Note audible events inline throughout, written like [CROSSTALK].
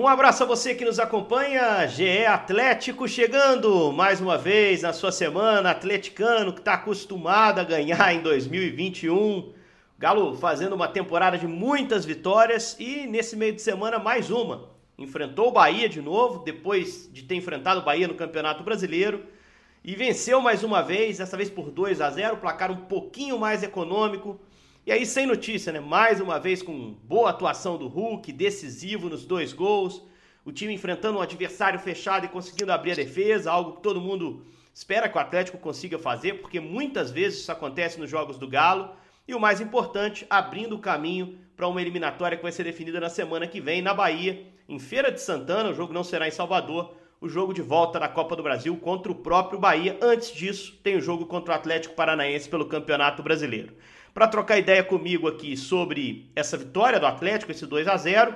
Um abraço a você que nos acompanha, GE Atlético chegando mais uma vez na sua semana, atleticano que está acostumado a ganhar em 2021. Galo fazendo uma temporada de muitas vitórias e nesse meio de semana mais uma. Enfrentou o Bahia de novo, depois de ter enfrentado o Bahia no Campeonato Brasileiro e venceu mais uma vez, dessa vez por 2 a 0, placar um pouquinho mais econômico. E aí, sem notícia, né? Mais uma vez com boa atuação do Hulk, decisivo nos dois gols. O time enfrentando um adversário fechado e conseguindo abrir a defesa, algo que todo mundo espera que o Atlético consiga fazer, porque muitas vezes isso acontece nos jogos do Galo. E o mais importante, abrindo o caminho para uma eliminatória que vai ser definida na semana que vem na Bahia, em Feira de Santana. O jogo não será em Salvador. O jogo de volta na Copa do Brasil contra o próprio Bahia. Antes disso, tem o jogo contra o Atlético Paranaense pelo Campeonato Brasileiro para trocar ideia comigo aqui sobre essa vitória do Atlético, esse 2 a 0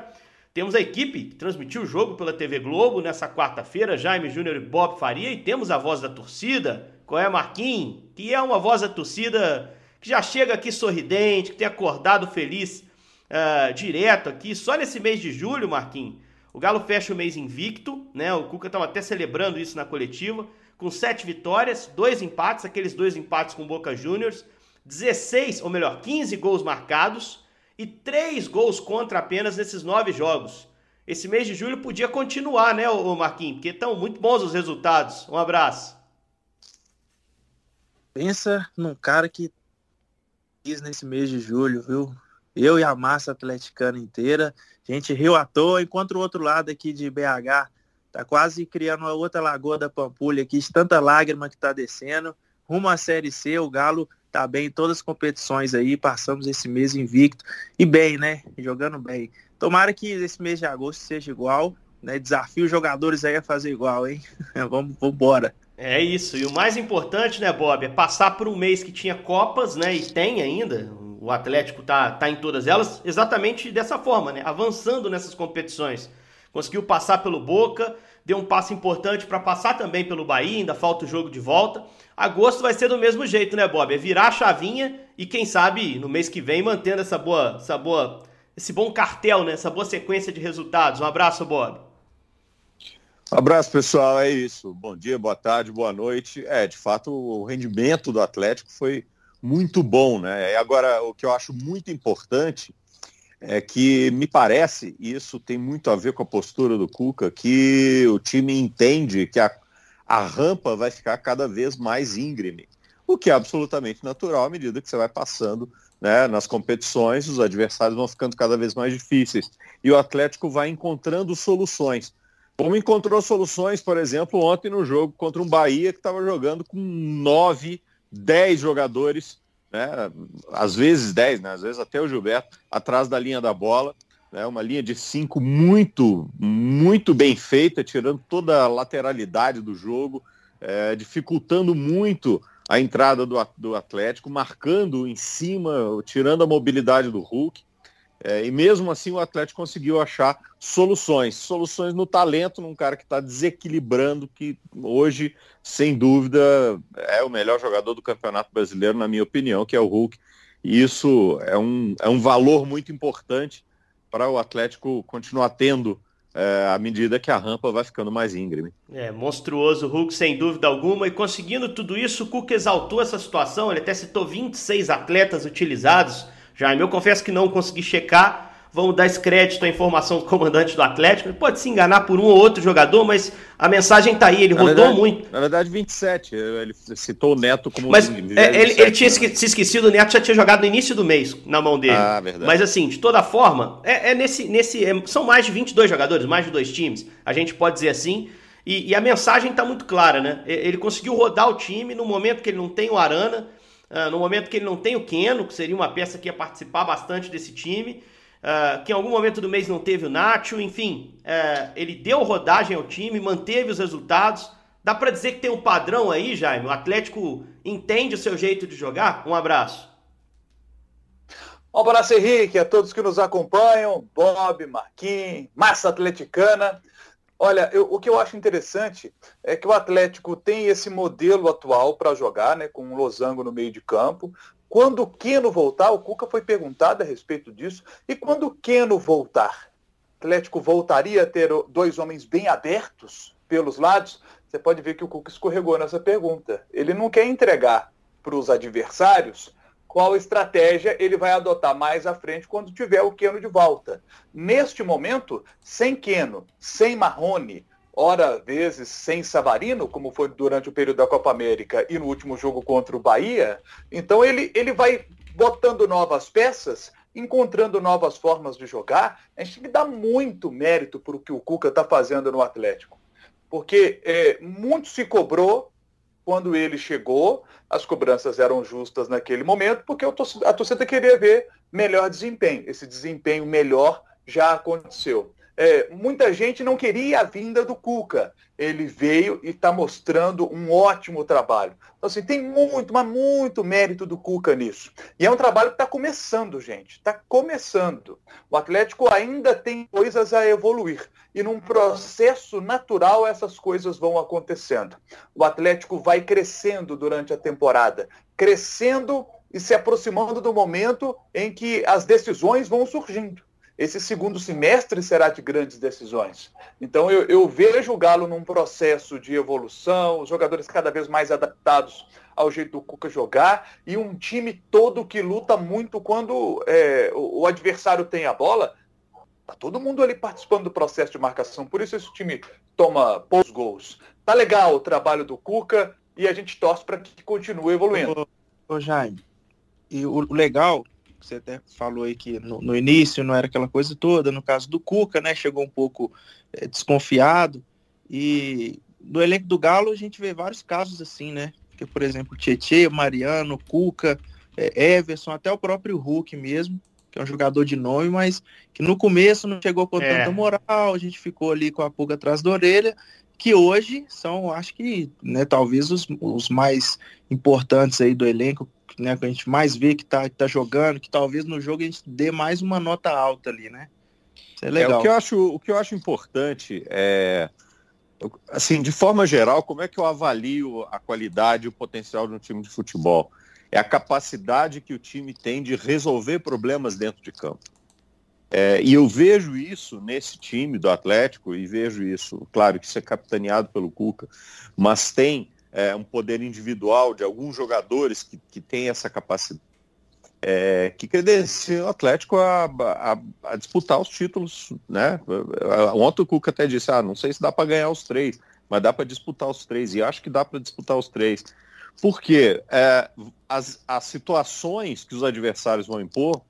Temos a equipe que transmitiu o jogo pela TV Globo nessa quarta-feira, Jaime Júnior e Bob Faria, e temos a voz da torcida, qual é Marquinhos, que é uma voz da torcida que já chega aqui sorridente, que tem acordado feliz uh, direto aqui, só nesse mês de julho, Marquinhos. O Galo fecha o mês invicto, né? O Cuca estava até celebrando isso na coletiva, com sete vitórias, dois empates, aqueles dois empates com Boca Juniors. 16, ou melhor, 15 gols marcados e 3 gols contra apenas nesses 9 jogos. Esse mês de julho podia continuar, né, Marquinhos? Porque estão muito bons os resultados. Um abraço. Pensa num cara que quis nesse mês de julho, viu? Eu e a massa atleticana inteira, a gente riu à toa, enquanto o outro lado aqui de BH tá quase criando uma outra lagoa da Pampulha aqui, tanta lágrima que tá descendo. Rumo à Série C, o Galo tá bem em todas as competições aí, passamos esse mês invicto e bem, né? Jogando bem. Tomara que esse mês de agosto seja igual, né? Desafio os jogadores aí a fazer igual, hein? [LAUGHS] vamos, vamos embora. É isso. E o mais importante, né, Bob, é passar por um mês que tinha Copas, né? E tem ainda. O Atlético tá, tá em todas elas, exatamente dessa forma, né? Avançando nessas competições. Conseguiu passar pelo Boca, deu um passo importante para passar também pelo Bahia, ainda falta o jogo de volta. Agosto vai ser do mesmo jeito, né, Bob? É virar a chavinha e quem sabe no mês que vem mantendo essa boa, essa boa, esse bom cartel, né? Essa boa sequência de resultados. Um abraço, Bob. Um abraço, pessoal. É isso. Bom dia, boa tarde, boa noite. É, de fato, o rendimento do Atlético foi muito bom, né? E agora, o que eu acho muito importante é que me parece, e isso tem muito a ver com a postura do Cuca, que o time entende que a, a rampa vai ficar cada vez mais íngreme, o que é absolutamente natural à medida que você vai passando né, nas competições, os adversários vão ficando cada vez mais difíceis. E o Atlético vai encontrando soluções. Como encontrou soluções, por exemplo, ontem no jogo contra um Bahia que estava jogando com nove, dez jogadores né? às vezes 10, né? às vezes até o Gilberto, atrás da linha da bola. Né? Uma linha de 5 muito, muito bem feita, tirando toda a lateralidade do jogo, é, dificultando muito a entrada do, do Atlético, marcando em cima, tirando a mobilidade do Hulk. É, e mesmo assim o Atlético conseguiu achar soluções, soluções no talento, num cara que está desequilibrando, que hoje, sem dúvida, é o melhor jogador do Campeonato Brasileiro, na minha opinião, que é o Hulk. E isso é um, é um valor muito importante para o Atlético continuar tendo é, à medida que a rampa vai ficando mais íngreme. É, monstruoso o Hulk, sem dúvida alguma, e conseguindo tudo isso, o Cuca exaltou essa situação, ele até citou 26 atletas utilizados Jaime, eu confesso que não consegui checar. Vamos dar esse crédito à informação do comandante do Atlético. Ele pode se enganar por um ou outro jogador, mas a mensagem tá aí, ele na rodou verdade, muito. Na verdade, 27. Ele citou o Neto como. Mas é, ele, ele, tinha né? se esquecido, o Neto já tinha jogado no início do mês na mão dele. Ah, verdade. Mas assim, de toda forma, é, é nesse. nesse é, são mais de 22 jogadores, mais de dois times. A gente pode dizer assim. E, e a mensagem está muito clara, né? Ele conseguiu rodar o time no momento que ele não tem o Arana uh, no momento que ele não tem o Keno, que seria uma peça que ia participar bastante desse time, uh, que em algum momento do mês não teve o Nacho, enfim, uh, ele deu rodagem ao time, manteve os resultados. Dá para dizer que tem um padrão aí, Jaime? O Atlético entende o seu jeito de jogar? Um abraço. Um abraço, Henrique, a todos que nos acompanham, Bob, Marquinhos, Massa Atleticana. Olha, eu, o que eu acho interessante é que o Atlético tem esse modelo atual para jogar, né, com um losango no meio de campo. Quando o Keno voltar, o Cuca foi perguntado a respeito disso, e quando o Keno voltar? Atlético voltaria a ter dois homens bem abertos pelos lados? Você pode ver que o Cuca escorregou nessa pergunta. Ele não quer entregar para os adversários qual estratégia ele vai adotar mais à frente quando tiver o Queno de volta. Neste momento, sem Queno, sem Marrone, ora vezes sem Savarino, como foi durante o período da Copa América e no último jogo contra o Bahia, então ele, ele vai botando novas peças, encontrando novas formas de jogar. A gente tem que dar muito mérito para o que o Cuca está fazendo no Atlético. Porque é, muito se cobrou quando ele chegou, as cobranças eram justas naquele momento, porque a torcida queria ver melhor desempenho. Esse desempenho melhor já aconteceu. É, muita gente não queria a vinda do Cuca. Ele veio e está mostrando um ótimo trabalho. Então, assim, tem muito, mas muito mérito do Cuca nisso. E é um trabalho que está começando, gente. Está começando. O Atlético ainda tem coisas a evoluir. E num processo natural essas coisas vão acontecendo. O Atlético vai crescendo durante a temporada. Crescendo e se aproximando do momento em que as decisões vão surgindo esse segundo semestre será de grandes decisões. Então eu, eu, vejo o Galo num processo de evolução, os jogadores cada vez mais adaptados ao jeito do Cuca jogar e um time todo que luta muito quando é, o, o, adversário tem a bola. Tá todo mundo ali participando do processo de marcação, por isso esse time toma poucos gols. Tá legal o trabalho do Cuca e a gente torce para que continue evoluindo. Ô, ô Jaime, e o legal você até falou aí que no, no, início não era aquela coisa toda, no caso do Cuca, né, chegou um pouco é, desconfiado, e no elenco do Galo a gente vê vários casos assim, né, que por exemplo, Tietê, Mariano, Cuca, é, Everson, até o próprio Hulk mesmo, que é um jogador de nome, mas que no começo não chegou com é. tanta moral, a gente ficou ali com a pulga atrás da orelha, que hoje são, acho que, né, talvez os, os mais importantes aí do elenco, né, que a gente mais vê que tá, que tá jogando, que talvez no jogo a gente dê mais uma nota alta ali, né? Isso é legal. É, o, que eu acho, o que eu acho importante é, assim, de forma geral, como é que eu avalio a qualidade e o potencial de um time de futebol? É a capacidade que o time tem de resolver problemas dentro de campo. É, e eu vejo isso nesse time do Atlético, e vejo isso, claro que isso é capitaneado pelo Cuca, mas tem é, um poder individual de alguns jogadores que, que têm essa capacidade, é, que credenciam o Atlético a, a, a, disputar os títulos. Né? Ontem o Cuca até disse, ah, não sei se dá para ganhar os três, mas dá para disputar os três, e acho que dá para disputar os três. Porque é, as, as situações que os adversários vão impor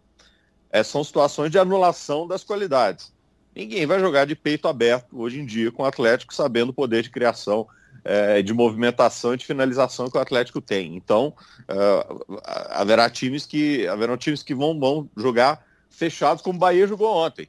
é, são situações de anulação das qualidades. Ninguém vai jogar de peito aberto hoje em dia com o Atlético sabendo o poder de criação é, de movimentação e de finalização que o Atlético tem. Então, uh, haverá times que haverão times que vão, vão jogar fechados como o Bahia jogou ontem.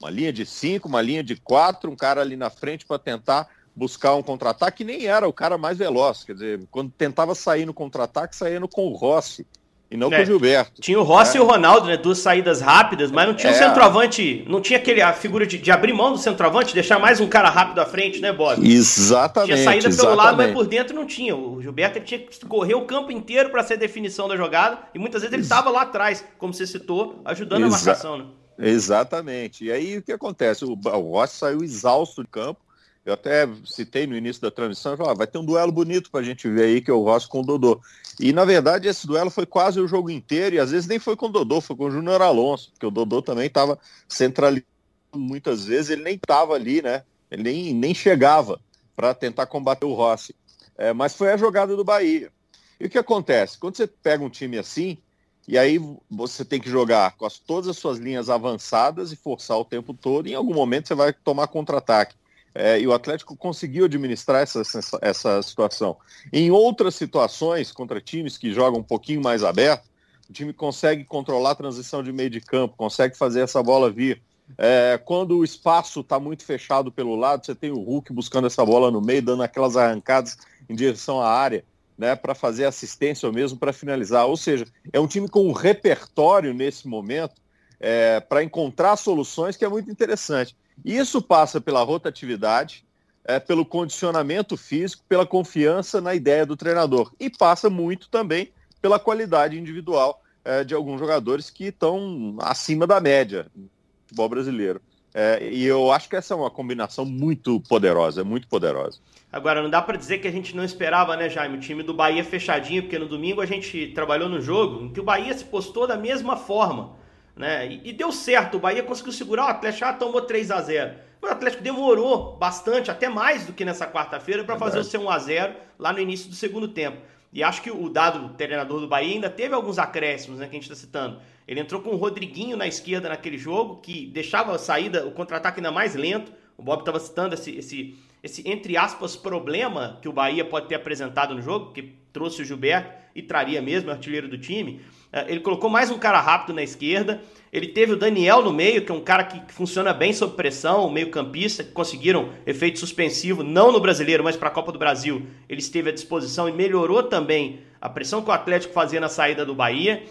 Uma linha de cinco, uma linha de quatro, um cara ali na frente para tentar buscar um contra-ataque, nem era o cara mais veloz. Quer dizer, quando tentava sair no contra-ataque, saía no com o Rossi e não é. com o Gilberto. Tinha o Rossi é. e o Ronaldo, né? Duas saídas rápidas, mas não tinha é. o centroavante, não tinha aquele, a figura de, de, abrir mão do centroavante, deixar mais um cara rápido à frente, né, Bob? Exatamente. Tinha saída exatamente. pelo lado, mas por dentro não tinha. O Gilberto tinha que correr o campo inteiro para ser definição da jogada, e muitas vezes ele estava lá atrás, como você citou, ajudando Exa a marcação, né? Exatamente. E aí o que acontece? O, o Rossi saiu exausto do campo, eu até citei no início da transmissão, falei, ah, vai ter um duelo bonito para a gente ver aí, que é o Rossi com o Dodô. E, na verdade, esse duelo foi quase o jogo inteiro, e às vezes nem foi com o Dodô, foi com o Júnior Alonso, porque o Dodô também estava centralizado muitas vezes, ele nem estava ali, né? Ele nem, nem chegava para tentar combater o Rossi. É, mas foi a jogada do Bahia. E o que acontece? Quando você pega um time assim, e aí você tem que jogar com as, todas as suas linhas avançadas e forçar o tempo todo, e em algum momento você vai tomar contra-ataque. É, e o Atlético conseguiu administrar essa, essa situação. Em outras situações, contra times que jogam um pouquinho mais aberto, o time consegue controlar a transição de meio de campo, consegue fazer essa bola vir. É, quando o espaço está muito fechado pelo lado, você tem o Hulk buscando essa bola no meio, dando aquelas arrancadas em direção à área, né, para fazer assistência ou mesmo para finalizar. Ou seja, é um time com um repertório nesse momento é, para encontrar soluções que é muito interessante. Isso passa pela rotatividade, é, pelo condicionamento físico, pela confiança na ideia do treinador. E passa muito também pela qualidade individual é, de alguns jogadores que estão acima da média do futebol brasileiro. É, e eu acho que essa é uma combinação muito poderosa, muito poderosa. Agora, não dá para dizer que a gente não esperava, né, Jaime? O time do Bahia fechadinho, porque no domingo a gente trabalhou no jogo em que o Bahia se postou da mesma forma. Né? E, e deu certo, o Bahia conseguiu segurar o Atlético, ah, tomou 3 a 0 O Atlético demorou bastante, até mais do que nessa quarta-feira, para fazer o seu 1 a 0 lá no início do segundo tempo. E acho que o dado do treinador do Bahia ainda teve alguns acréscimos, né, que a gente está citando. Ele entrou com o Rodriguinho na esquerda naquele jogo, que deixava a saída, o contra-ataque ainda mais lento. O Bob estava citando esse, esse, esse, entre aspas, problema que o Bahia pode ter apresentado no jogo, que trouxe o Gilberto e traria mesmo, o artilheiro do time. É, ele colocou mais um cara rápido na esquerda. Ele teve o Daniel no meio, que é um cara que funciona bem sob pressão, meio campista, que conseguiram efeito suspensivo, não no brasileiro, mas para a Copa do Brasil. Ele esteve à disposição e melhorou também a pressão que o Atlético fazia na saída do Bahia.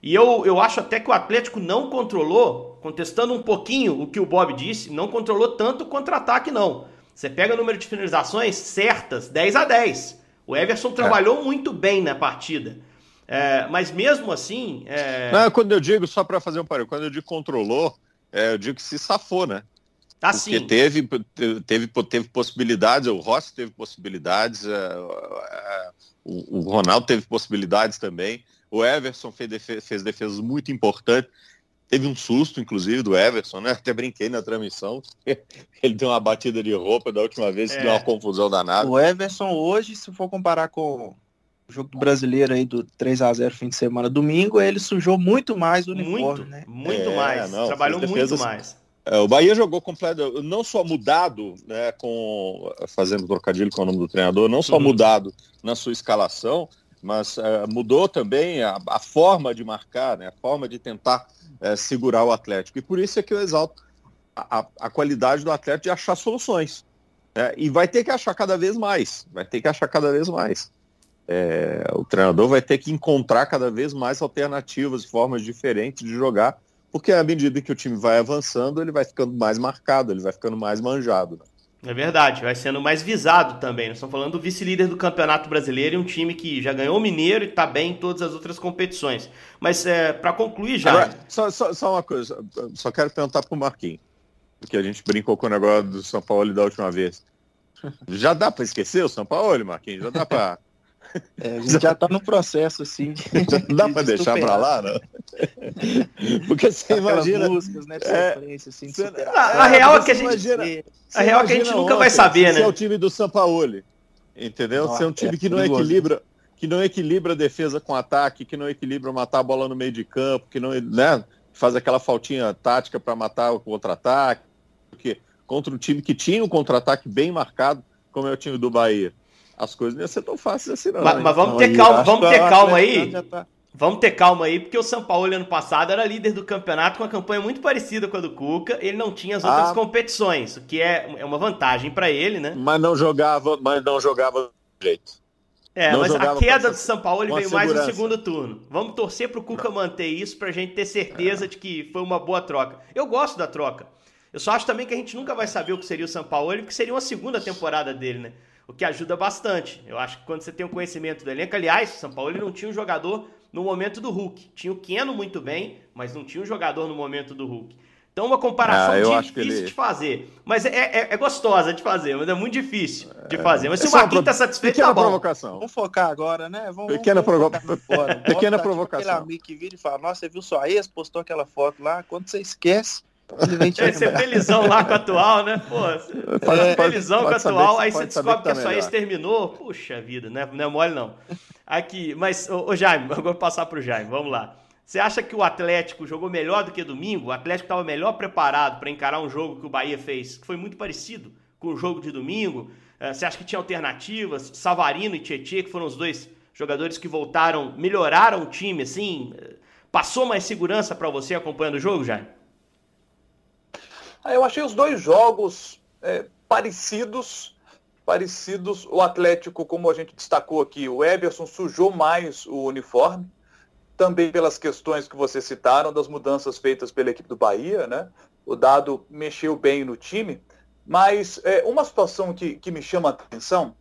E eu, eu acho até que o Atlético não controlou, contestando um pouquinho o que o Bob disse, não controlou tanto o contra-ataque, não. Você pega o número de finalizações certas, 10 a 10. O Everson é. trabalhou muito bem na partida. É, mas mesmo assim. É... Não, quando eu digo, só para fazer um parênteses, quando eu digo controlou, é, eu digo que se safou, né? Ah, Porque sim. teve, teve, teve possibilidades, o Rossi teve possibilidades, é, é, o, o Ronaldo teve possibilidades também. O Everson fez, defesa, fez defesas muito importantes. Teve um susto, inclusive, do Everson, né? [LAUGHS] Até brinquei na transmissão. [LAUGHS] Ele deu uma batida de roupa da última vez, é. deu uma confusão danada. O Everson hoje, se for comparar com o jogo do brasileiro aí do 3 a 0 fim de semana, domingo, ele sujou muito mais o uniforme, muito, né? Muito é, mais. Não, Trabalhou muito mais. É, o Bahia jogou completo, não só mudado, né, com fazendo trocadilho com o nome do treinador, não só uhum. mudado na sua escalação, mas uh, mudou também a, a, forma de marcar, né, a forma de tentar uh, segurar o Atlético. E por isso é que eu exalto a, a qualidade do Atlético de achar soluções. Né, e vai ter que achar cada vez mais, vai ter que achar cada vez mais. É, o treinador vai ter que encontrar cada vez mais alternativas, formas diferentes de jogar, porque à medida que o time vai avançando, ele vai ficando mais marcado, ele vai ficando mais manjado. Né? É verdade, vai sendo mais visado também. Nós estamos falando do vice-líder do Campeonato Brasileiro e um time que já ganhou o Mineiro e está bem em todas as outras competições. Mas é, para concluir já. Agora, só, só, só, uma coisa, só quero perguntar para o Marquinhos, porque a gente brincou com o negócio do São Paulo da última vez. Já dá para esquecer o São Paulo, Marquinhos? Já dá para. É, a gente já está no processo, assim. [LAUGHS] Não dá para deixar para lá, não? Porque você Aquelas imagina. músicas, né, de é, assim, você, a, a, real é que a gente. Imagina, a real é que a gente nunca vai saber, né? é o time do Sampaoli. Entendeu? Nossa, Ser é um time é que não perigoso. equilibra que não equilibra a defesa com ataque, que não equilibra matar a bola no meio de campo, que não né, faz aquela faltinha tática para matar o contra-ataque, porque contra um time que tinha um contra-ataque bem marcado, como é o time do Bahia as coisas não iam ser tão fáceis assim, não. Mas, mas vamos, ter calma, vamos ter calma aí. Tá... Vamos ter calma aí, porque o São Paulo ano passado era líder do campeonato com uma campanha muito parecida com a do Cuca. Ele não tinha as outras ah. competições, o que é, é uma vantagem para ele, né? Mas não jogava, mas não jogava do jeito. É, não mas a queda do São Paulo veio segurança. mais no segundo turno. Vamos torcer pro Cuca manter isso pra gente ter certeza é. de que foi uma boa troca. Eu gosto da troca. Eu só acho também que a gente nunca vai saber o que seria o São Paulo, porque seria uma segunda temporada dele, né? O que ajuda bastante. Eu acho que quando você tem um conhecimento do elenco, aliás, o São Paulo ele não tinha um jogador no momento do Hulk. Tinha o Keno muito bem, mas não tinha um jogador no momento do Hulk. Então, uma comparação ah, difícil ele... de fazer. Mas é, é, é, gostosa de fazer, mas é muito difícil de é. fazer. Mas se é o Marquinhos está satisfeito, Pequena tá bom. provocação. Vamos focar agora, né? Vamos, Pequena, vamos provo... fora. [LAUGHS] Pequena provocação. Aquele amigo que vira e fala, nossa, você viu sua ex, postou aquela foto lá, quando você esquece, Deve ser felizão lá com a atual, né? Pô, é, felizão com a atual, aí você descobre que, a sua ex terminou. Puxa vida, né? Não é mole não. Aqui, mas, ô, ô Jaime, agora vou passar pro Jaime, vamos lá. Você acha que o Atlético jogou melhor do que domingo? O Atlético estava melhor preparado para encarar um jogo que o Bahia fez, que foi muito parecido com o jogo de domingo? É, você acha que tinha alternativas? Savarino e Tietchan, que foram os dois jogadores que voltaram, melhoraram o time, assim? Passou mais segurança para você acompanhando o jogo, Jaime? Eu achei os dois jogos é, parecidos, parecidos. O Atlético, como a gente destacou aqui, o Everson sujou mais o uniforme, também pelas questões que vocês citaram, das mudanças feitas pela equipe do Bahia, né? O Dado mexeu bem no time, mas é, uma situação que, que me chama a atenção,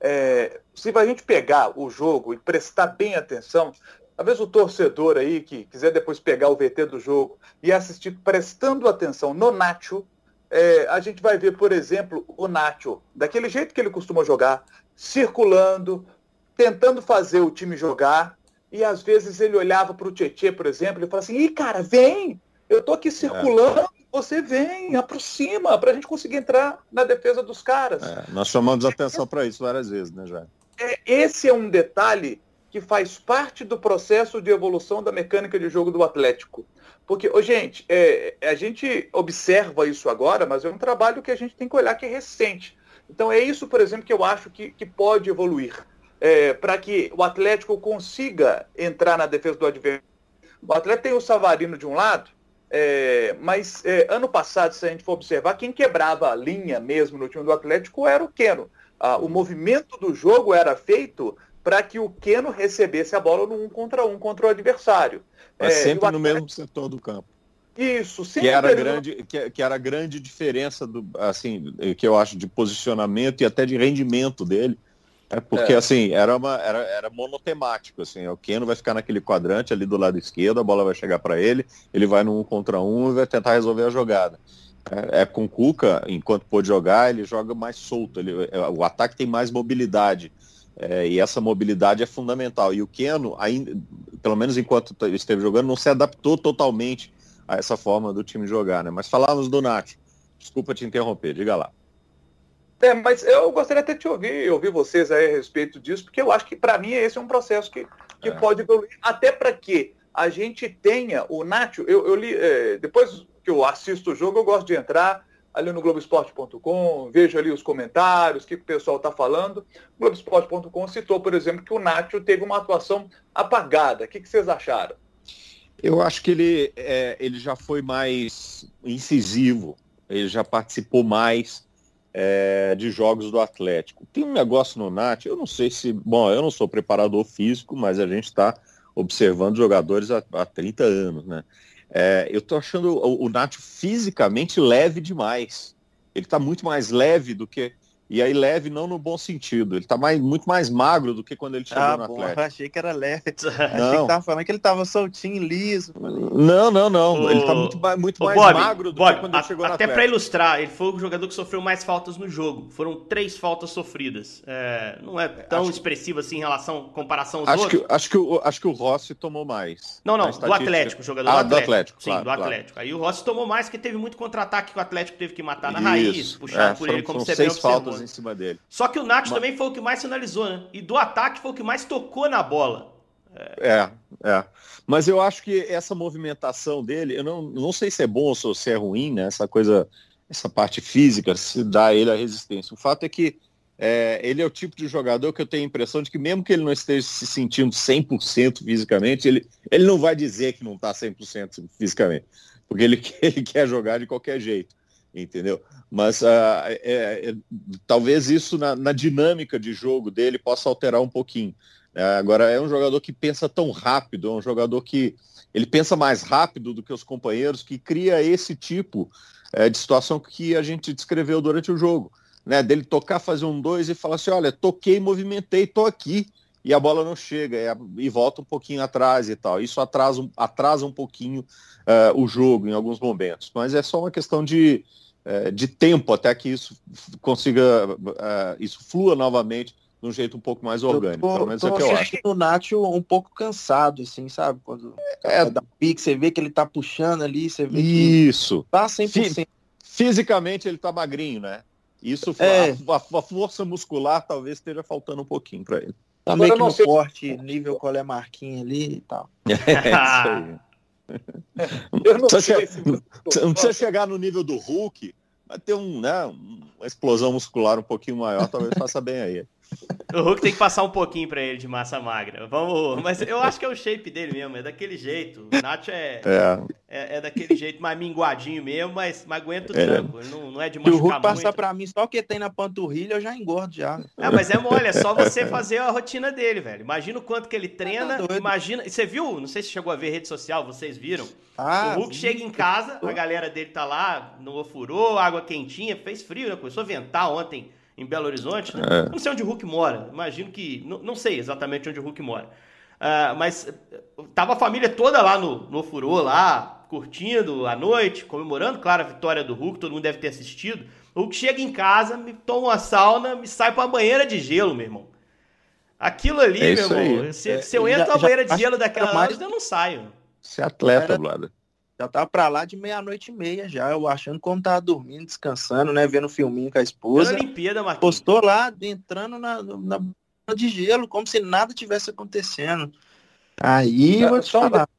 é, se a gente pegar o jogo e prestar bem atenção, Talvez o torcedor aí que quiser depois pegar o VT do jogo e assistir prestando atenção no Nacho, é, a gente vai ver, por exemplo, o Nacho, daquele jeito que ele costuma jogar, circulando, tentando fazer o time jogar, e às vezes ele olhava para o Tietchan, por exemplo, e falava assim, ih, cara, vem, eu tô aqui circulando, é. você vem, aproxima, para a gente conseguir entrar na defesa dos caras. É, nós chamamos atenção para isso várias vezes, né, Jair? É, esse é um detalhe que faz parte do processo de evolução da mecânica de jogo do Atlético. Porque, oh, gente, é, a gente observa isso agora, mas é um trabalho que a gente tem que olhar que é recente. Então é isso, por exemplo, que eu acho que, que pode evoluir. É, para que o Atlético consiga entrar na defesa do adversário. O Atlético tem o Savarino de um lado, é, mas é, ano passado, se a gente for observar, quem quebrava a linha mesmo no time do Atlético era o Keno. Ah, o movimento do jogo era feito para que o Keno recebesse a bola no um contra um contra o adversário. É, sempre no mesmo setor do campo. Isso, sempre. Que era, grande, que, que, era a grande diferença do, assim, que eu acho de posicionamento e até de rendimento dele. É porque é. assim, era, uma, era, era monotemático, assim, o Keno vai ficar naquele quadrante ali do lado esquerdo, a bola vai chegar para ele, ele vai no um contra um e vai tentar resolver a jogada. É, é com o Cuca, enquanto pôde jogar, ele joga mais solto, ele, é, o ataque tem mais mobilidade. É, e essa mobilidade é fundamental. E o Keno, ainda, pelo menos enquanto esteve jogando, não se adaptou totalmente a essa forma do time jogar. Né? Mas falávamos do Nath. Desculpa te interromper, diga lá. É, mas eu gostaria até de te ouvir, ouvir vocês aí a respeito disso, porque eu acho que para mim esse é um processo que, que é. pode evoluir, até para que a gente tenha o Nacho, eu, eu li, é, depois que eu assisto o jogo, eu gosto de entrar, ali no Globoesporte.com, vejo ali os comentários, o que o pessoal está falando. O Globoesporte.com citou, por exemplo, que o Nacho teve uma atuação apagada. O que, que vocês acharam? Eu acho que ele, é, ele já foi mais incisivo, ele já participou mais é, de jogos do Atlético. Tem um negócio no Nath, eu não sei se. Bom, eu não sou preparador físico, mas a gente está observando jogadores há, há 30 anos, né? É, eu tô achando o, o Nacho fisicamente leve demais. Ele está muito mais leve do que e aí leve não no bom sentido. Ele tá mais, muito mais magro do que quando ele chegou ah, no bom, Atlético. Eu achei que era leve. Não. [LAUGHS] achei que tava falando que ele tava soltinho, liso. Não, não, não. O... Ele tá muito, muito mais Bob, magro do Bob, que quando ele chegou no Até para ilustrar, ele foi o jogador que sofreu mais faltas no jogo. Foram três faltas sofridas. É, não é tão acho... expressivo assim em relação comparação aos acho outros. Que, acho, que o, acho que o Rossi tomou mais. Não, não, do Atlético, jogador ah, do Atlético. Do Atlético Sim, claro, do Atlético. Claro. Aí o Rossi tomou mais porque teve muito contra-ataque que o Atlético teve que matar na Isso. raiz, puxado é, por ele, como você bem observou. Em cima dele. Só que o Nath Mas... também foi o que mais finalizou, né? E do ataque foi o que mais tocou na bola. É, é. Mas eu acho que essa movimentação dele, eu não, não sei se é bom ou se é ruim, né? Essa coisa, essa parte física, se dá a ele a resistência. O fato é que é, ele é o tipo de jogador que eu tenho a impressão de que mesmo que ele não esteja se sentindo 100% fisicamente, ele, ele não vai dizer que não está 100% fisicamente, porque ele, [LAUGHS] ele quer jogar de qualquer jeito entendeu? Mas uh, é, é, talvez isso na, na, dinâmica de jogo dele possa alterar um pouquinho. É, agora é um jogador que pensa tão rápido, é um jogador que ele pensa mais rápido do que os companheiros, que cria esse tipo é, de situação que a gente descreveu durante o jogo, né? Dele tocar, fazer um dois e falar assim, olha, toquei, movimentei, tô aqui e a bola não chega e, e volta um pouquinho atrás e tal. Isso atrasa, atrasa um pouquinho uh, o jogo em alguns momentos, mas é só uma questão de, de tempo até que isso consiga, é, isso flua novamente de um jeito um pouco mais orgânico. Eu tô, pelo menos é que eu acho. o Nacho um pouco cansado, assim, sabe? Quando é, da pique, você vê que ele tá puxando ali, você vê Isso. que tá 100%. Fisicamente ele tá magrinho, né? Isso, é. a, a, força muscular talvez esteja faltando um pouquinho para ele. Tá meio que no forte, nível colé marquinha ali e tal. [LAUGHS] É, isso aí. Eu não, sei se... não precisa chegar no nível do Hulk, mas ter um, né, uma explosão muscular um pouquinho maior, talvez faça bem aí. O Hulk tem que passar um pouquinho para ele de massa magra. Vamos, mas eu acho que é o shape dele mesmo, é daquele jeito. O Nacho é, é. é, é daquele jeito mais minguadinho mesmo, mas, mas aguenta o é. tranco. Não, não é de machucar Se o Hulk passar para mim só o que tem na panturrilha, eu já engordo já. É, mas é mole, é só você fazer a rotina dele, velho. Imagina o quanto que ele treina, tá imagina... Você viu? Não sei se chegou a ver rede social, vocês viram? Ah, o Hulk sim. chega em casa, a galera dele tá lá, no ofurô, água quentinha, fez frio, né? Começou a ventar ontem em Belo Horizonte, né? É. Não sei onde o Hulk mora. Imagino que. Não, não sei exatamente onde o Hulk mora. Uh, mas tava a família toda lá no, no Furô, lá, curtindo a noite, comemorando, claro, a vitória do Hulk, todo mundo deve ter assistido. O Hulk chega em casa, me toma uma sauna, me sai pra banheira de gelo, meu irmão. Aquilo ali, é meu irmão, se, é, se eu entro na banheira de gelo daquela mais... eu não saio. Você é atleta, Blada. Já tava pra lá de meia-noite e meia já, eu achando como tava dormindo, descansando, né? Vendo um filminho com a esposa. Era Olimpíada, Marquinhos. Postou lá, entrando na, na de gelo, como se nada tivesse acontecendo. Aí, é, vou te só falar. Um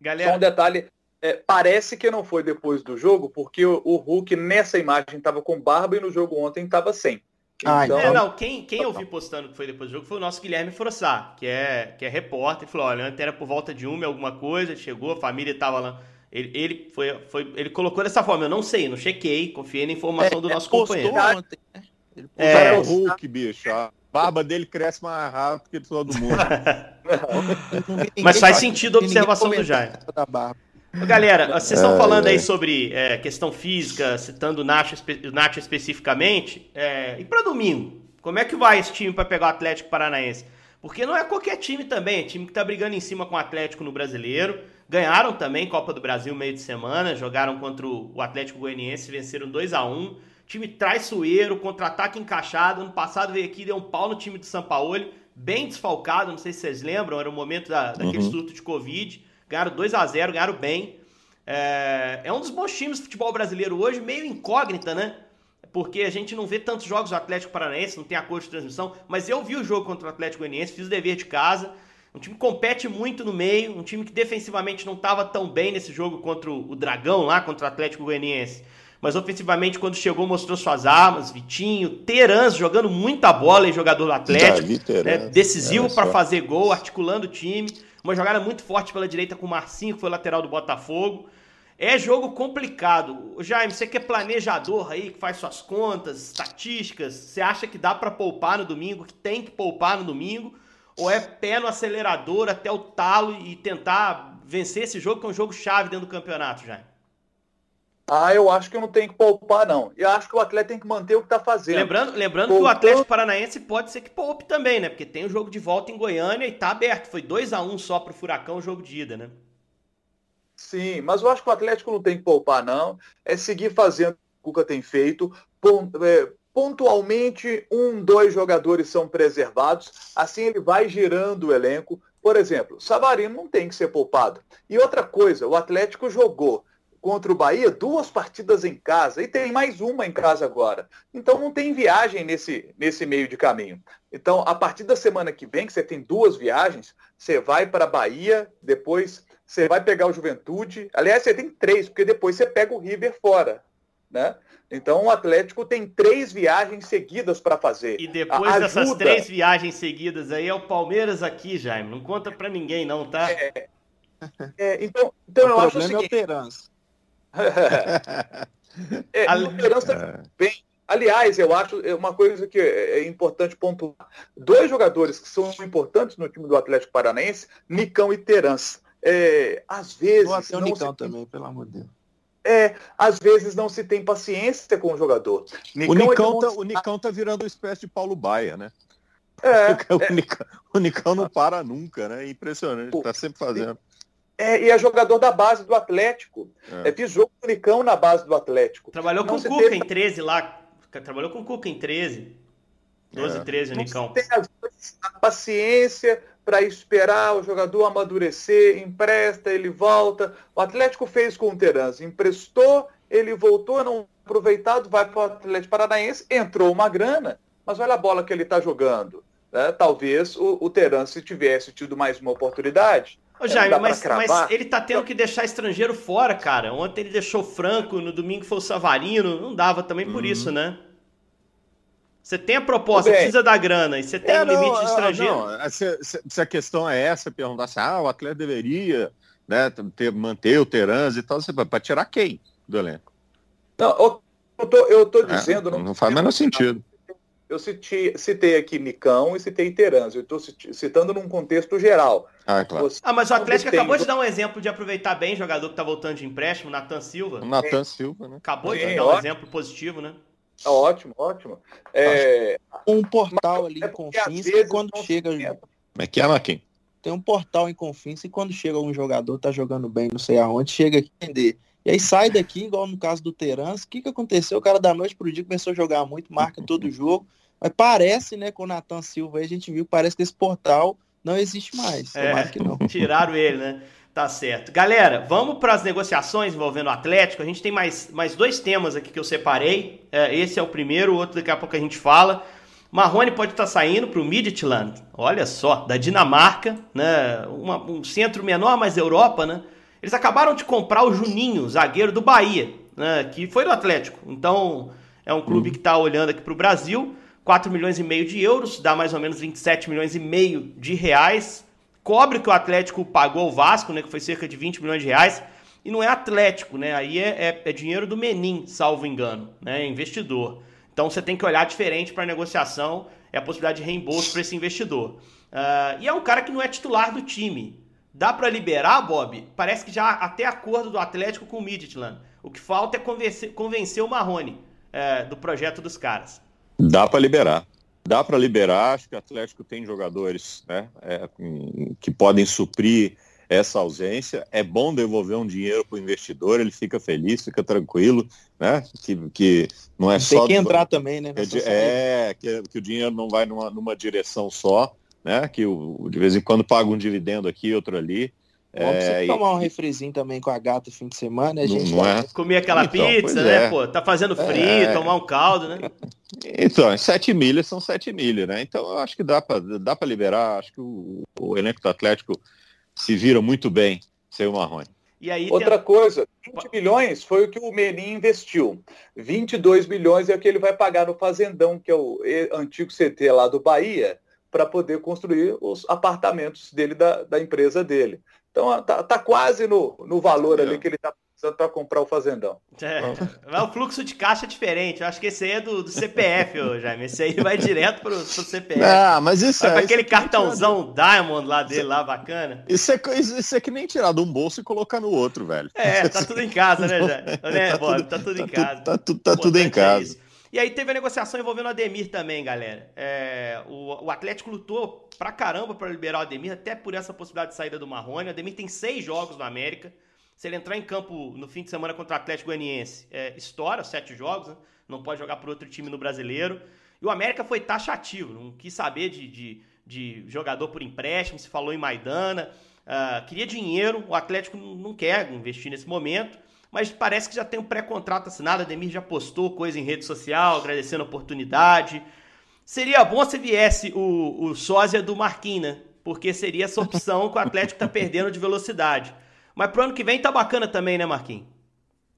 Galera... Só um detalhe, é, parece que não foi depois do jogo, porque o, o Hulk nessa imagem estava com barba e no jogo ontem estava sem. Ah, então... É, não, quem, quem eu vi postando que foi depois do jogo foi o nosso Guilherme Frossá, que é, que é repórter, e falou, olha, antes era por volta de uma alguma coisa, chegou, a família estava lá. Ele, ele, foi, foi, ele colocou dessa forma, eu não sei, não chequei, confiei na informação é, do nosso companheiro. Ontem, né? Ele é, o Hulk, bicho. A barba dele cresce mais rápido que todo mundo. [LAUGHS] Mas faz sentido a observação do Jair. Da barba. Galera, vocês estão falando aí sobre é, questão física, citando o Nacho, o Nacho especificamente. É, e para domingo, como é que vai esse time para pegar o Atlético Paranaense? Porque não é qualquer time também, é time que está brigando em cima com o Atlético no Brasileiro. Ganharam também Copa do Brasil meio de semana, jogaram contra o Atlético Goianiense, venceram 2 a 1 Time traiçoeiro, contra-ataque encaixado. Ano passado veio aqui, deu um pau no time do São Paulo, bem desfalcado, não sei se vocês lembram, era o momento da, daquele uhum. surto de Covid. Ganharam 2 a 0 ganharam bem. É, é um dos bons times do futebol brasileiro hoje, meio incógnita, né? Porque a gente não vê tantos jogos do Atlético Paranaense, não tem acordo de transmissão, mas eu vi o jogo contra o Atlético Goianiense, fiz o dever de casa. Um time que compete muito no meio, um time que defensivamente não estava tão bem nesse jogo contra o Dragão lá, contra o Atlético Goianiense. Mas ofensivamente, quando chegou, mostrou suas armas. Vitinho, Terans jogando muita bola, jogador do Atlético. Né, decisivo para fazer gol, articulando o time. Uma jogada muito forte pela direita com o Marcinho, que foi lateral do Botafogo. É jogo complicado. Jaime, você que é planejador aí, que faz suas contas, estatísticas, você acha que dá para poupar no domingo, que tem que poupar no domingo? Ou é pé no acelerador até o talo e tentar vencer esse jogo, que é um jogo chave dentro do campeonato, Jaime? Ah, eu acho que não tem que poupar, não. Eu acho que o atleta tem que manter o que está fazendo. Lembrando, lembrando que o Atlético Paranaense pode ser que poupe também, né? Porque tem o jogo de volta em Goiânia e tá aberto. Foi 2 a 1 um só pro Furacão o jogo de ida, né? Sim, mas eu acho que o Atlético não tem que poupar, não. É seguir fazendo o que o Cuca tem feito. É, pontualmente, um, dois jogadores são preservados. Assim ele vai girando o elenco. Por exemplo, Savarino não tem que ser poupado. E outra coisa, o Atlético jogou contra o Bahia, duas partidas em casa e tem mais uma em casa agora. Então não tem viagem nesse, nesse meio de caminho. Então, a partir da semana que vem, que você tem duas viagens, você vai para a Bahia, depois você vai pegar o Juventude. Aliás, você tem três, porque depois você pega o River fora. Né? Então o Atlético tem três viagens seguidas para fazer. E depois Ajuda... dessas três viagens seguidas aí é o Palmeiras aqui, Jaime. Não conta para ninguém não, tá? É, é, então, então eu acho o seguinte... É o é, a liderança bem. Aliás, eu acho é uma coisa que é, é importante pontuar. Dois jogadores que são importantes no time do Atlético Paranaense, Nicão e Terans. É, às vezes. o Nicão tem... também, pelo amor de Deus. É, às vezes não se tem paciência com o jogador. Nicão o, Nicão tá, o Nicão tá virando uma espécie de Paulo Baia, né? É, [LAUGHS] o, é. Nicão, o Nicão não para nunca, né? Impressionante, tá sempre fazendo. É, e é jogador da base do Atlético. É. É, fiz jogo com o Nicão na base do Atlético. Trabalhou não com o Cuca teve... em 13 lá. Trabalhou com o Cuca em 13. 12, é. 13 o Nicão. Tem a paciência para esperar o jogador amadurecer, empresta, ele volta. O Atlético fez com o Terans, emprestou, ele voltou, não aproveitado, vai para o Atlético Paranaense, entrou uma grana, mas olha a bola que ele está jogando. Né? Talvez o, o Terans, tivesse tido mais uma oportunidade, Ô, Jaime, mas, mas, ele tá tendo que deixar estrangeiro fora, cara. Ontem ele deixou Franco, no domingo foi o Savarino. Não dava também por uhum. isso, né? Você tem a proposta, precisa da grana, e você tem é, um limite de é, estrangeiro. Não, se, se, se, a questão é essa, perguntar se ah, o atleta deveria né, ter, manter o Terans e tal, para tirar quem do elenco? Não, eu tô, eu tô é, dizendo. não, não faz o menor sentido eu citei, citei aqui Nicão e citei Terans. Eu estou citando num contexto geral. Ah, é claro. Você, ah mas o Atlético tem... acabou de dar um exemplo de aproveitar bem o jogador que está voltando de empréstimo, Natan Silva. Natan Silva, né? Acabou Sim, de dar um exemplo positivo, né? Tá ótimo, ótimo. É... Um portal ali é com fins quando chega. Como é que é, Marquinhos? tem um portal em Confins e quando chega um jogador, tá jogando bem, não sei aonde, chega aqui vender. E aí sai daqui, igual no caso do Terans, o que, que aconteceu? O cara da noite pro dia começou a jogar muito, marca todo jogo. Mas parece, né, com o Natan Silva aí, a gente viu, parece que esse portal não existe mais. É, [LAUGHS] tiraram ele, né? Tá certo. Galera, vamos para as negociações envolvendo o Atlético. A gente tem mais, mais dois temas aqui que eu separei. É, esse é o primeiro, o outro daqui a pouco a gente fala. Marrone pode estar tá saindo para o Midtjylland, olha só, da Dinamarca, né? Uma, um centro menor, mas Europa, né? Eles acabaram de comprar o Juninho, zagueiro do Bahia, né? que foi do Atlético. Então, é um clube que está olhando aqui para o Brasil. 4 milhões e meio de euros, dá mais ou menos 27 milhões e meio de reais cobre que o Atlético pagou ao Vasco, né, que foi cerca de 20 milhões de reais, e não é Atlético, né? Aí é, é, é dinheiro do Menin, salvo engano, né? É investidor. Então você tem que olhar diferente para a negociação, é a possibilidade de reembolso para esse investidor. Uh, e é um cara que não é titular do time. Dá para liberar, Bob? Parece que já até acordo do Atlético com o Midtjylland. O que falta é convencer, convencer o Marrone uh, do projeto dos caras. Dá para liberar. Dá para liberar, acho que o Atlético tem jogadores né, é, que podem suprir essa ausência. É bom devolver um dinheiro para o investidor, ele fica feliz, fica tranquilo, né? Que, que não é tem só. Tem que entrar também, né? É, que, que, o dinheiro não vai numa, numa direção só, né? Que o, de vez em quando paga um dividendo aqui, outro ali. Bom, é, tomar um refrizinho também com a gata fim de semana, a gente não é. comer aquela então, pizza, né, é. pô? Tá fazendo frio, é. tomar um caldo, né? Então, sete milhas são sete milhas, né? Então eu acho que dá para dá para liberar, acho que o, o, elenco do Atlético se vira muito bem sem o Marrone. E aí, Outra tem... coisa, 20 milhões foi o que o Menin investiu. 22 milhões é o que ele vai pagar no Fazendão, que é o antigo CT lá do Bahia, para poder construir os apartamentos dele da, da empresa dele. Então tá, tá quase no, no valor ali que ele está precisando para comprar o fazendão. É, [LAUGHS] o fluxo de caixa é diferente. Eu acho que esse aí é do, do CPF, ô, Jaime. Esse aí vai direto pro, pro CPF. Ah, mas isso vai é. Pra aquele cartãozão Diamond lá dele, lá, bacana. Isso é, isso é que nem tirar de um bolso e colocar no outro, velho. É, tá tudo em casa, né, [LAUGHS] Jaime? Né, [LAUGHS] Bob? Tá tudo em casa. Tá, tu, tá tudo em casa. É e aí teve a negociação envolvendo o Ademir também, galera. É, o, o Atlético lutou pra caramba para liberar o Ademir, até por essa possibilidade de saída do Marrone. O Ademir tem seis jogos no América. Se ele entrar em campo no fim de semana contra o Atlético Goianiense, é, estoura sete jogos, né? não pode jogar por outro time no brasileiro. E o América foi taxativo, não quis saber de, de, de jogador por empréstimo, se falou em Maidana. Uh, queria dinheiro, o Atlético não quer investir nesse momento, mas parece que já tem um pré-contrato assinado. Ademir já postou coisa em rede social, agradecendo a oportunidade. Seria bom se viesse o, o sósia do Marquinhos, né? Porque seria essa opção que o Atlético tá perdendo de velocidade. Mas pro ano que vem tá bacana também, né, Marquinhos?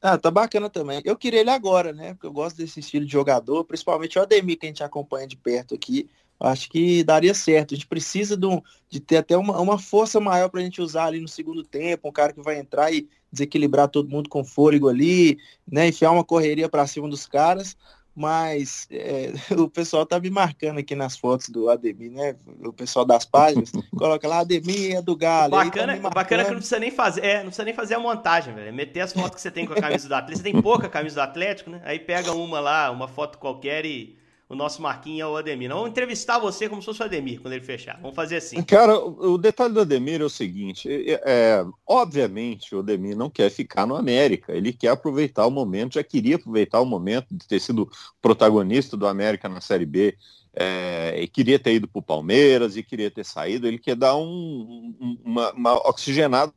Ah, tá bacana também. Eu queria ele agora, né? Porque eu gosto desse estilo de jogador, principalmente o Ademir, que a gente acompanha de perto aqui. Acho que daria certo. A gente precisa de, um, de ter até uma, uma força maior para a gente usar ali no segundo tempo, um cara que vai entrar e desequilibrar todo mundo com fôlego ali, né? Enfiar uma correria para cima dos caras mas é, [LAUGHS] o pessoal tá me marcando aqui nas fotos do Ademir, né? O pessoal das páginas coloca lá Ademir é do Galo. Bacana, tá bacana que não precisa nem fazer, é, não precisa nem fazer a montagem, velho. É meter as fotos que você tem com a camisa do Atlético. Você tem pouca camisa do Atlético, né? Aí pega uma lá, uma foto qualquer e o nosso Marquinhos é o Ademir. Não, vamos entrevistar você como se fosse o Ademir quando ele fechar. Vamos fazer assim. Cara, o, detalhe do Ademir é o seguinte: é, é, obviamente o Ademir não quer ficar no América. Ele quer aproveitar o momento, já queria aproveitar o momento de ter sido protagonista do América na Série B. É, e queria ter ido para o Palmeiras e queria ter saído. Ele quer dar um, um, uma, uma oxigenada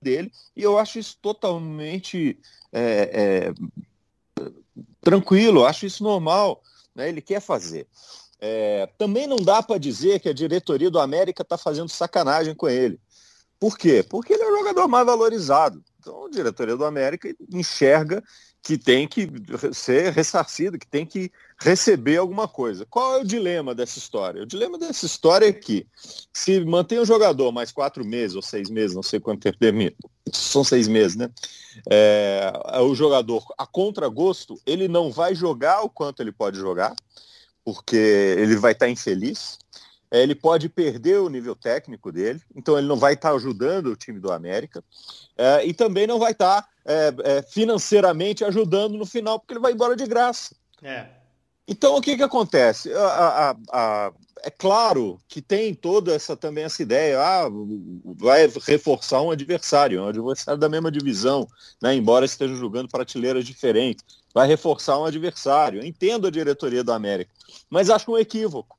dele. E eu acho isso totalmente é, é, tranquilo, acho isso normal né? ele quer fazer. É, também não dá para dizer que a diretoria do América está fazendo sacanagem com ele. Por quê? Porque ele é o jogador mais valorizado. Então a diretoria do América enxerga que tem que ser ressarcido, que tem que receber alguma coisa. Qual é o dilema dessa história? O dilema dessa história é que se mantém o jogador mais quatro meses ou seis meses, não sei quanto tempo termina, são seis meses, né? É, o jogador a contragosto, ele não vai jogar o quanto ele pode jogar, porque ele vai estar infeliz. É, ele pode perder o nível técnico dele, então ele não vai estar ajudando o time do América, é, e também não vai estar é, é, financeiramente ajudando no final, porque ele vai embora de graça. É. Então, o que, que acontece? A, a, a, é claro que tem toda essa também essa ideia, ah, vai reforçar um adversário, um adversário da mesma divisão, né, embora esteja jogando prateleiras diferentes, vai reforçar um adversário. Entendo a diretoria do América, mas acho um equívoco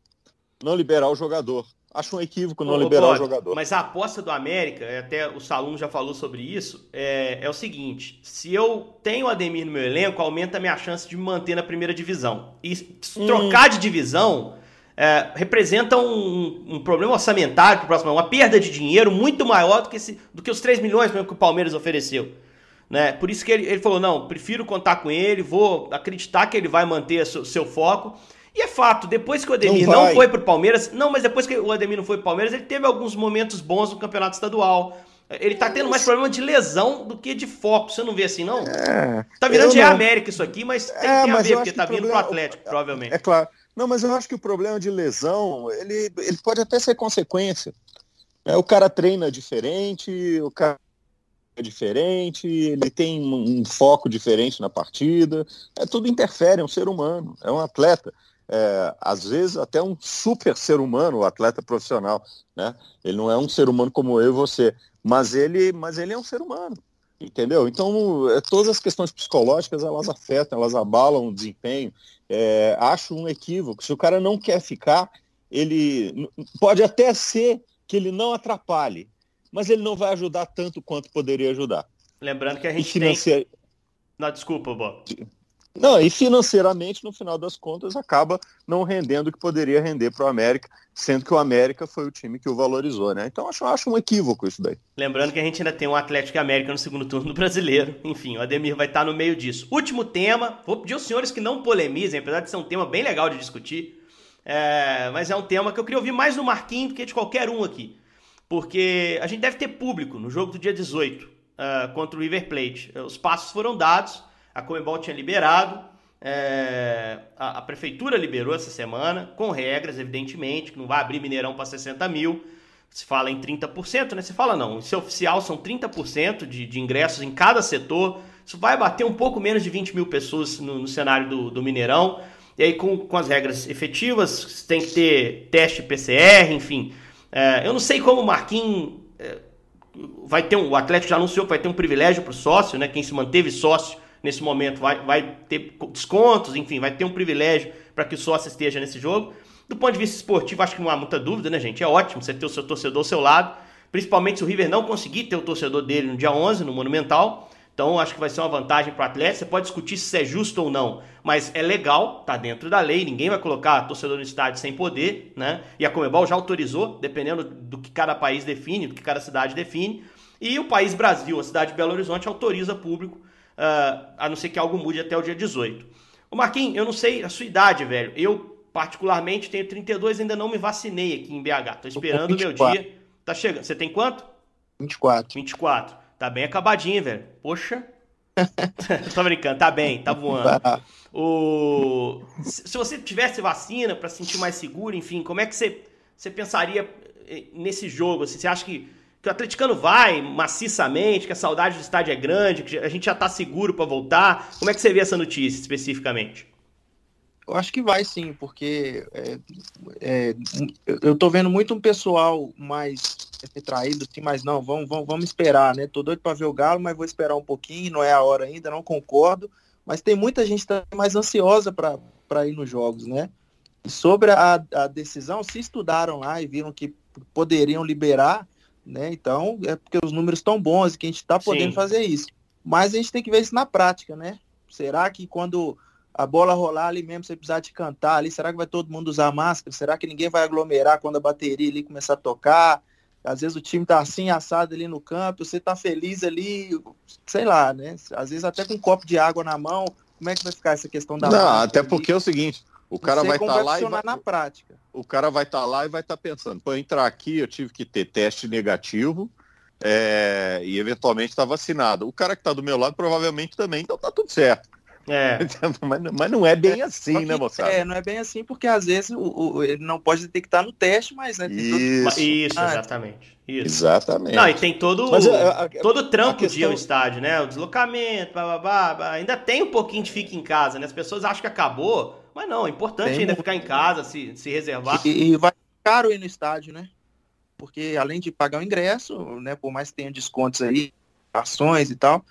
não liberar o jogador. Acho um equívoco não Ô, liberar o jogador. Mas a aposta do América, até o Salum já falou sobre isso, é, é, o seguinte: se eu tenho o Ademir no meu elenco, aumenta a minha chance de me manter na primeira divisão. E hum. trocar de divisão é, representa um, um, problema orçamentário para o próximo uma perda de dinheiro muito maior do que, esse, do que os 3 milhões mesmo que o Palmeiras ofereceu. Né? Por isso que ele, ele falou: não, prefiro contar com ele, vou acreditar que ele vai manter seu, seu foco. E é fato, depois que o Ademir não, não foi pro Palmeiras, não, mas depois que o Ademir não foi pro Palmeiras, ele teve alguns momentos bons no campeonato estadual. Ele tá tendo mais problema de lesão do que de foco. Você não vê assim, não? É, tá virando de América isso aqui, mas tem, é, tem a ver, porque tá vindo problema, pro Atlético, provavelmente. É claro. Não, mas eu acho que o problema de lesão, ele, ele pode até ser consequência. É, o cara treina diferente, o cara é diferente, ele tem um, um foco diferente na partida. É, tudo interfere, é um ser humano, é um atleta é, às vezes até um super ser humano, o atleta profissional, né? Ele não é um ser humano como eu e você, mas ele, mas ele é um ser humano, entendeu? Então, é, todas as questões psicológicas, elas afetam, elas abalam o desempenho. É, acho um equívoco. Se o cara não quer ficar, ele pode até ser que ele não atrapalhe, mas ele não vai ajudar tanto quanto poderia ajudar. Lembrando que a gente tem... Não, desculpa, Bob. Não, e financeiramente, no final das contas, acaba não rendendo o que poderia render para o América, sendo que o América foi o time que o valorizou, né? Então acho, acho um equívoco isso daí. Lembrando que a gente ainda tem um Atlético América no segundo turno do brasileiro. Enfim, o Ademir vai estar no meio disso. Último tema, vou pedir aos senhores que não polemizem, apesar de ser um tema bem legal de discutir. É, mas é um tema que eu queria ouvir mais do Marquinhos do que de qualquer um aqui. Porque a gente deve ter público no jogo do dia 18 uh, é, contra o River Plate. Os passos foram dados a Comebol tinha liberado, é, a, a, prefeitura liberou essa semana, com regras, evidentemente, que não vai abrir Mineirão para 60 mil. Se fala em 30%, né? Se fala não, isso é oficial, são 30% de, de ingressos em cada setor. Isso vai bater um pouco menos de 20 mil pessoas no, no cenário do, do Mineirão. E aí, com, com as regras efetivas, tem que ter teste PCR, enfim. É, eu não sei como o Marquinhos é, vai ter um. O Atlético já anunciou que vai ter um privilégio para o sócio, né? Quem se manteve sócio nesse momento vai, vai ter descontos, enfim, vai ter um privilégio para que o sócio esteja nesse jogo. Do ponto de vista esportivo, acho que não há muita dúvida, né, gente? É ótimo você ter o seu torcedor ao seu lado, principalmente se o River não conseguir ter o torcedor dele no dia 11, no Monumental. Então, acho que vai ser uma vantagem para o atleta. Você pode discutir se é justo ou não, mas é legal, tá dentro da lei. Ninguém vai colocar torcedor no estádio sem poder, né? E a Comebol já autorizou, dependendo do que cada país define, do que cada cidade define. E o país Brasil, a cidade de Belo Horizonte, autoriza público uh, a não ser que algo mude até o dia 18. O Marquinhos, eu não sei a sua idade, velho. Eu, particularmente, tenho 32 ainda não me vacinei aqui em BH. Tô esperando o meu dia. Tá chegando. Você tem quanto? 24. 24. Tá bem acabadinho, velho. Poxa. [LAUGHS] Tô brincando, tá bem, tá voando. O... Se você tivesse vacina para se sentir mais seguro, enfim, como é que você, você pensaria eh, nesse jogo? Assim, você acha que que o atleticano vai maciçamente, que a saudade do estádio é grande, que a gente já está seguro para voltar. Como é que você vê essa notícia especificamente? Eu acho que vai sim, porque é, é, eu estou vendo muito um pessoal mais retraído, assim, mas não, vamos, vamos, vamos esperar, né? Tô doido para ver o Galo, mas vou esperar um pouquinho, não é a hora ainda, não concordo. Mas tem muita gente mais ansiosa para ir nos jogos, né? E sobre a, a decisão, se estudaram lá e viram que poderiam liberar, né? Então, é porque os números estão bons e que a gente está podendo Sim. fazer isso. Mas a gente tem que ver isso na prática, né? Será que quando a bola rolar ali mesmo, você precisar de cantar ali, será que vai todo mundo usar máscara? Será que ninguém vai aglomerar quando a bateria ali começar a tocar? Às vezes o time tá assim, assado ali no campo, você tá feliz ali, sei lá, né? Às vezes até com um copo de água na mão, como é que vai ficar essa questão da Não, até ali? porque é o seguinte, o cara vai estar tá lá e vai, na prática. O cara vai estar tá lá e vai estar tá pensando, para entrar aqui eu tive que ter teste negativo é, e eventualmente estar tá vacinado. O cara que está do meu lado provavelmente também, então tá tudo certo. É. [LAUGHS] mas, mas, não é bem é, assim, que, né, moçada? É, não é bem assim, porque às vezes o, o, ele não pode detectar no teste, mas né, Isso, todo... Isso ah, exatamente. Isso. Exatamente. Não, e tem todo, mas, a, a, todo o trampo questão... de ir ao estádio, né? O deslocamento, blá, blá, blá, ainda tem um pouquinho de fica em casa, né? As pessoas acham que acabou, mas não, é importante tem ainda ficar em casa, se, se reservar. E, e vai caro ir no estádio, né? Porque além de pagar o ingresso, né, por mais que tenha descontos aí, ações e tal,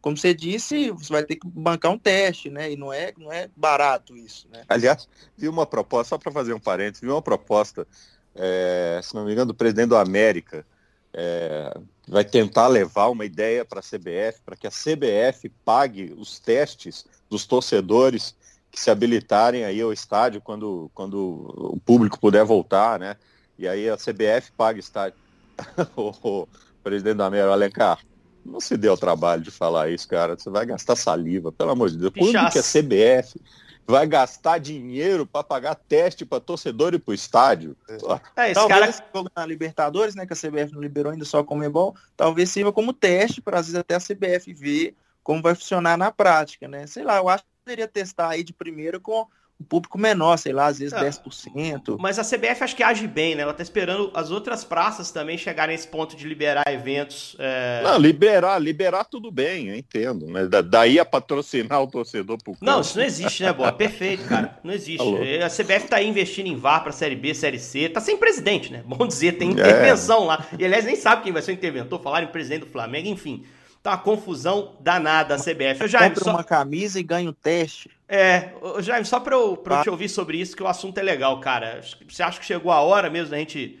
como você disse, você vai ter que bancar um teste, né? E não é, não é barato isso, né? Aliás, vi uma proposta, só para fazer um parênteses, vi uma proposta, é, se não me engano, do presidente da América, é, vai tentar levar uma ideia para a CBF, para que a CBF pague os testes dos torcedores se habilitarem aí ao estádio quando, quando o público puder voltar, né? E aí a CBF paga estádio. [LAUGHS] o, presidente da América, Alencar, não se dê o trabalho de falar isso, cara. Você vai gastar saliva, pelo amor de Deus. Quando que a CBF vai gastar dinheiro para pagar teste para torcedor e para o estádio? É, esse talvez cara... esse jogo na Libertadores, né, que a CBF não liberou ainda só como é bom, talvez sirva como teste para às vezes até a CBF ver como vai funcionar na prática, né? Sei lá, eu acho que poderia testar aí de primeiro com um público menor, sei lá, às vezes ah, 10%. Mas a CBF acho que age bem, né? Ela tá esperando as outras praças também chegarem nesse ponto de liberar eventos. É... Não, liberar, liberar tudo bem, eu entendo. Mas da, daí a patrocinar o torcedor pro campo. Não, isso não existe, né, Boa? Perfeito, cara. [LAUGHS] Não existe. Alô. A CBF tá aí investindo em VAR pra Série B, Série C. Tá sem presidente, né? Bom dizer, tem é. intervenção é. lá. E aliás, nem sabe quem vai ser o interventor, falaram em presidente do Flamengo, enfim. Tá uma confusão danada a CBF. Eu já Compre só... uma camisa e ganha o teste. É, Jaime, só pra eu, pra eu te ouvir sobre isso, que o assunto é legal, cara. Você acha que chegou a hora mesmo da gente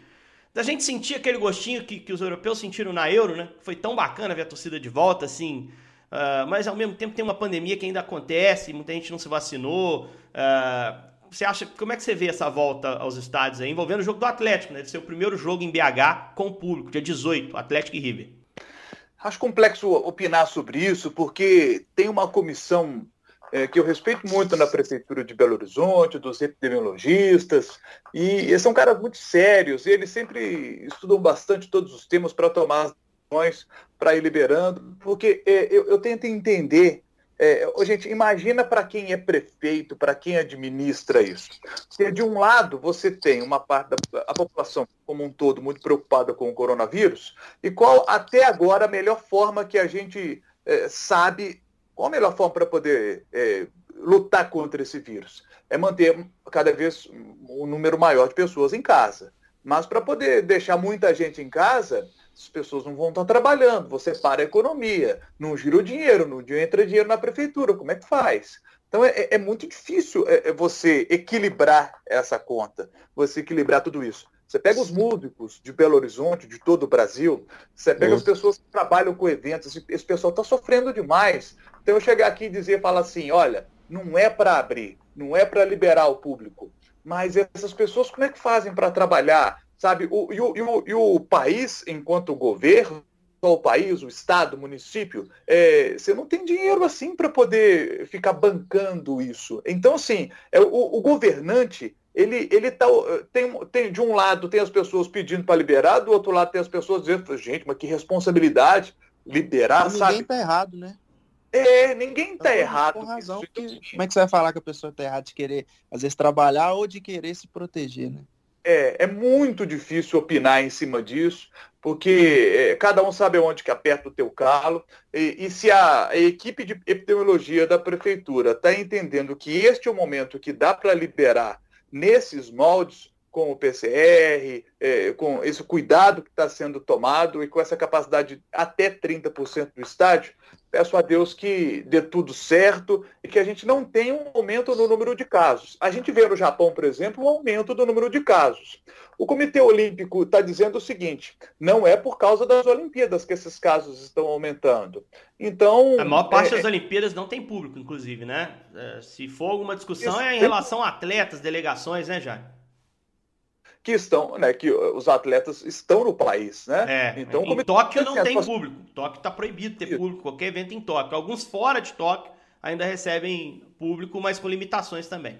da gente sentir aquele gostinho que, que os europeus sentiram na Euro, né? Foi tão bacana ver a torcida de volta, assim. Uh, mas ao mesmo tempo tem uma pandemia que ainda acontece, muita gente não se vacinou. Uh, você acha, como é que você vê essa volta aos estádios aí, envolvendo o jogo do Atlético, né? Deve ser o primeiro jogo em BH com o público, dia 18, Atlético e River. Acho complexo opinar sobre isso, porque tem uma comissão é, que eu respeito muito na Prefeitura de Belo Horizonte, dos epidemiologistas, e, e são caras muito sérios, e eles sempre estudam bastante todos os temas para tomar as decisões, para ir liberando, porque é, eu, eu tento entender é, gente, imagina para quem é prefeito, para quem administra isso. Se de um lado você tem uma parte da a população como um todo muito preocupada com o coronavírus, e qual até agora a melhor forma que a gente é, sabe, qual a melhor forma para poder é, lutar contra esse vírus? É manter cada vez um número maior de pessoas em casa. Mas para poder deixar muita gente em casa, as pessoas não vão estar trabalhando, você para a economia, não gira o dinheiro, não entra dinheiro na prefeitura, como é que faz? Então é, é muito difícil é, é, você equilibrar essa conta, você equilibrar tudo isso. Você pega os músicos de Belo Horizonte, de todo o Brasil, você pega as pessoas que trabalham com eventos, esse, esse pessoal está sofrendo demais. Então eu chegar aqui e dizer, falar assim, olha, não é para abrir, não é para liberar o público, mas essas pessoas como é que fazem para trabalhar? Sabe? O, e, o, e, o, e o país, enquanto governo, o país, o estado, o município, é, você não tem dinheiro assim para poder ficar bancando isso. Então, assim, é, o, o governante, ele, ele tá, tem, tem, de um lado tem as pessoas pedindo para liberar, do outro lado tem as pessoas dizendo, gente, mas que responsabilidade liberar, mas sabe? Ninguém tá errado, né? É, ninguém tá errado. Razão, que, como é que você vai falar que a pessoa tá errada de querer, às vezes, trabalhar ou de querer se proteger, né? É, é muito difícil opinar em cima disso, porque é, cada um sabe onde que aperta o teu calo, e, e se a, a, equipe de epidemiologia da prefeitura está entendendo que este é o momento que dá para liberar nesses moldes, com o PCR, é, com esse cuidado que está sendo tomado e com essa capacidade de até 30% do estádio, peço a Deus que dê tudo certo e que a gente não tenha um aumento no número de casos. A gente vê no Japão, por exemplo, um aumento do número de casos. O Comitê Olímpico está dizendo o seguinte: não é por causa das Olimpíadas que esses casos estão aumentando. Então. A maior parte é... das Olimpíadas não tem público, inclusive, né? É, se for alguma discussão, é em relação a atletas, delegações, né, Jair? Que estão, né, que os atletas estão no país, né? É, então, em Tóquio não tem público. Tóquio está proibido ter público, qualquer evento em Tóquio. Alguns fora de Tóquio ainda recebem público, mas com limitações também.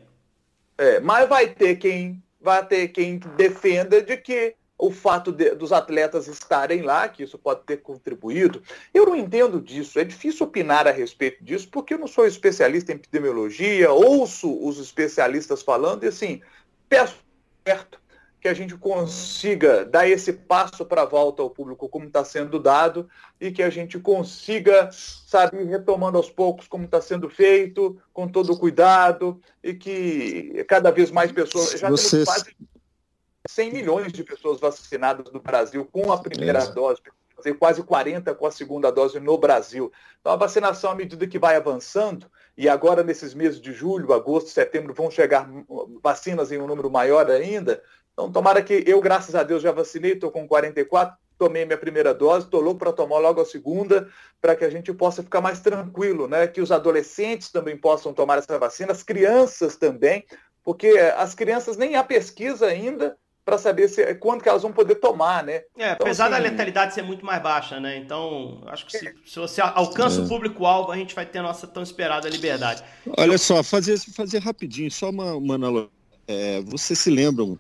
É, mas vai ter quem vai ter quem defenda de que o fato de, dos atletas estarem lá, que isso pode ter contribuído. Eu não entendo disso, é difícil opinar a respeito disso, porque eu não sou especialista em epidemiologia, ouço os especialistas falando e assim, peço certo que a gente consiga dar esse passo para a volta ao público como está sendo dado e que a gente consiga, sabe, retomando aos poucos como está sendo feito, com todo o cuidado e que cada vez mais pessoas... Já Vocês... quase 100 milhões de pessoas vacinadas no Brasil com a primeira é. dose, fazer quase 40 com a segunda dose no Brasil. Então a vacinação, à medida que vai avançando, e agora nesses meses de julho, agosto, setembro, vão chegar vacinas em um número maior ainda. Então tomara que eu, graças a Deus, já vacinei, estou com 44, tomei minha primeira dose, estou louco para tomar logo a segunda, para que a gente possa ficar mais tranquilo, né? Que os adolescentes também possam tomar essa vacina, as crianças também, porque as crianças nem há pesquisa ainda para saber se, quando que elas vão poder tomar, né? É, então, apesar assim, da letalidade ser muito mais baixa, né? Então, acho que se, se você alcança é. o público-alvo, a gente vai ter a nossa tão esperada liberdade. Olha só, fazer, fazer rapidinho, só uma, uma analogia. É, vocês se lembram,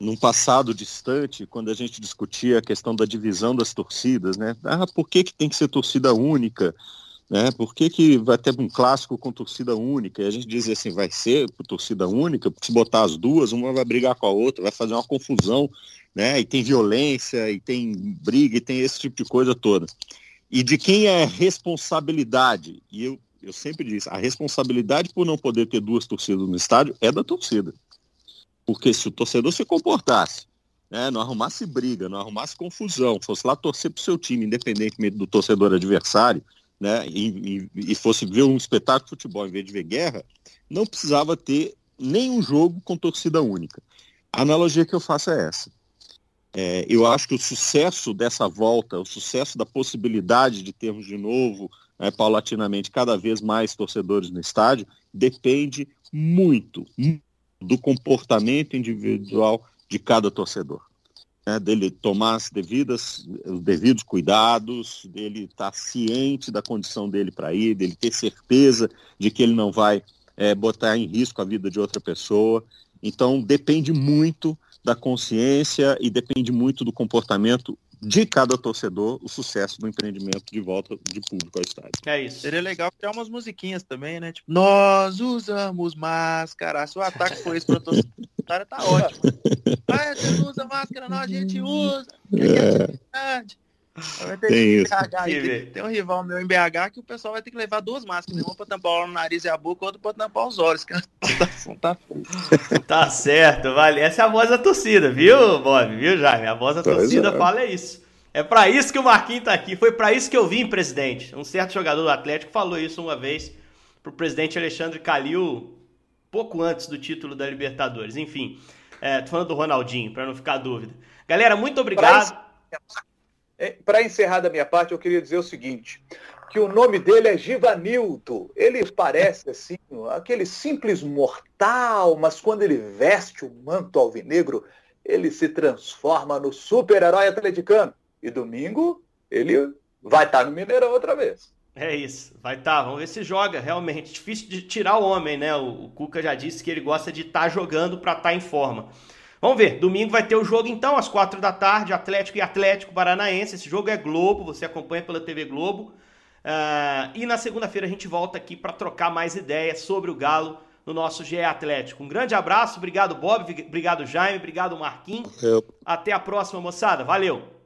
num passado distante, quando a gente discutia a questão da divisão das torcidas, né? Ah, por que, que tem que ser torcida única? Né? Por que, que vai ter um clássico com torcida única? E a gente diz assim, vai ser por torcida única, se botar as duas, uma vai brigar com a outra, vai fazer uma confusão, né? E tem violência, e tem briga, e tem esse tipo de coisa toda. E de quem é responsabilidade? E eu, eu sempre disse, a responsabilidade por não poder ter duas torcidas no estádio é da torcida. Porque se o torcedor se comportasse, né, não arrumasse briga, não arrumasse confusão, fosse lá torcer para o seu time, independentemente do torcedor adversário, né, e, e, e, fosse ver um espetáculo de futebol em vez de ver guerra, não precisava ter nenhum jogo com torcida única. A analogia que eu faço é essa. É, eu acho que o sucesso dessa volta, o sucesso da possibilidade de termos de novo, né, paulatinamente, cada vez mais torcedores no estádio, depende muito do comportamento individual de cada torcedor né, dele tomar as devidas, os devidos cuidados, dele estar tá ciente da condição dele para ir, dele ter certeza de que ele não vai é, botar em risco a vida de outra pessoa. Então depende muito da consciência e depende muito do comportamento de cada torcedor o sucesso do empreendimento de volta de público ao estádio. É isso. Seria legal criar umas musiquinhas também, né? Tipo, nós usamos máscara. Se o ataque foi esse para torcedor, cara tá ótimo. [LAUGHS] Ah, você não usa máscara, não, a gente usa. É. Tem, isso. Tem, um rival meu em BH que o pessoal vai ter que levar duas máscaras, uma para tampar o nariz e a boca, outra para tampar os olhos. Que [LAUGHS] tá, tá certo, vale. Essa é a voz da torcida, viu, Bob? Viu, Jaime? A voz da torcida é. fala é isso. É para isso que o Marquinhos tá aqui. Foi para isso que eu vim, presidente. Um certo jogador do Atlético falou isso uma vez pro presidente Alexandre Calil, pouco antes do título da Libertadores. Enfim, é, tô falando do Ronaldinho, para não ficar dúvida. Galera, muito obrigado. Para encerrar da minha parte, eu queria dizer o seguinte, que o nome dele é Givanildo. Ele parece assim, aquele simples mortal, mas quando ele veste o manto alvinegro, ele se transforma no super-herói atleticano. E domingo ele vai estar no Mineirão outra vez. É isso, vai estar. Tá, vamos ver se joga realmente. Difícil de tirar o homem, né? O, o Cuca já disse que ele gosta de estar tá jogando para estar tá em forma. Vamos ver, domingo vai ter o jogo então, às quatro da tarde, Atlético e Atlético Paranaense. Esse jogo é Globo, você acompanha pela TV Globo. Uh, e na segunda-feira a gente volta aqui para trocar mais ideias sobre o Galo no nosso GE Atlético. Um grande abraço, obrigado Bob, obrigado Jaime, obrigado Marquinhos. Até a próxima, moçada. Valeu!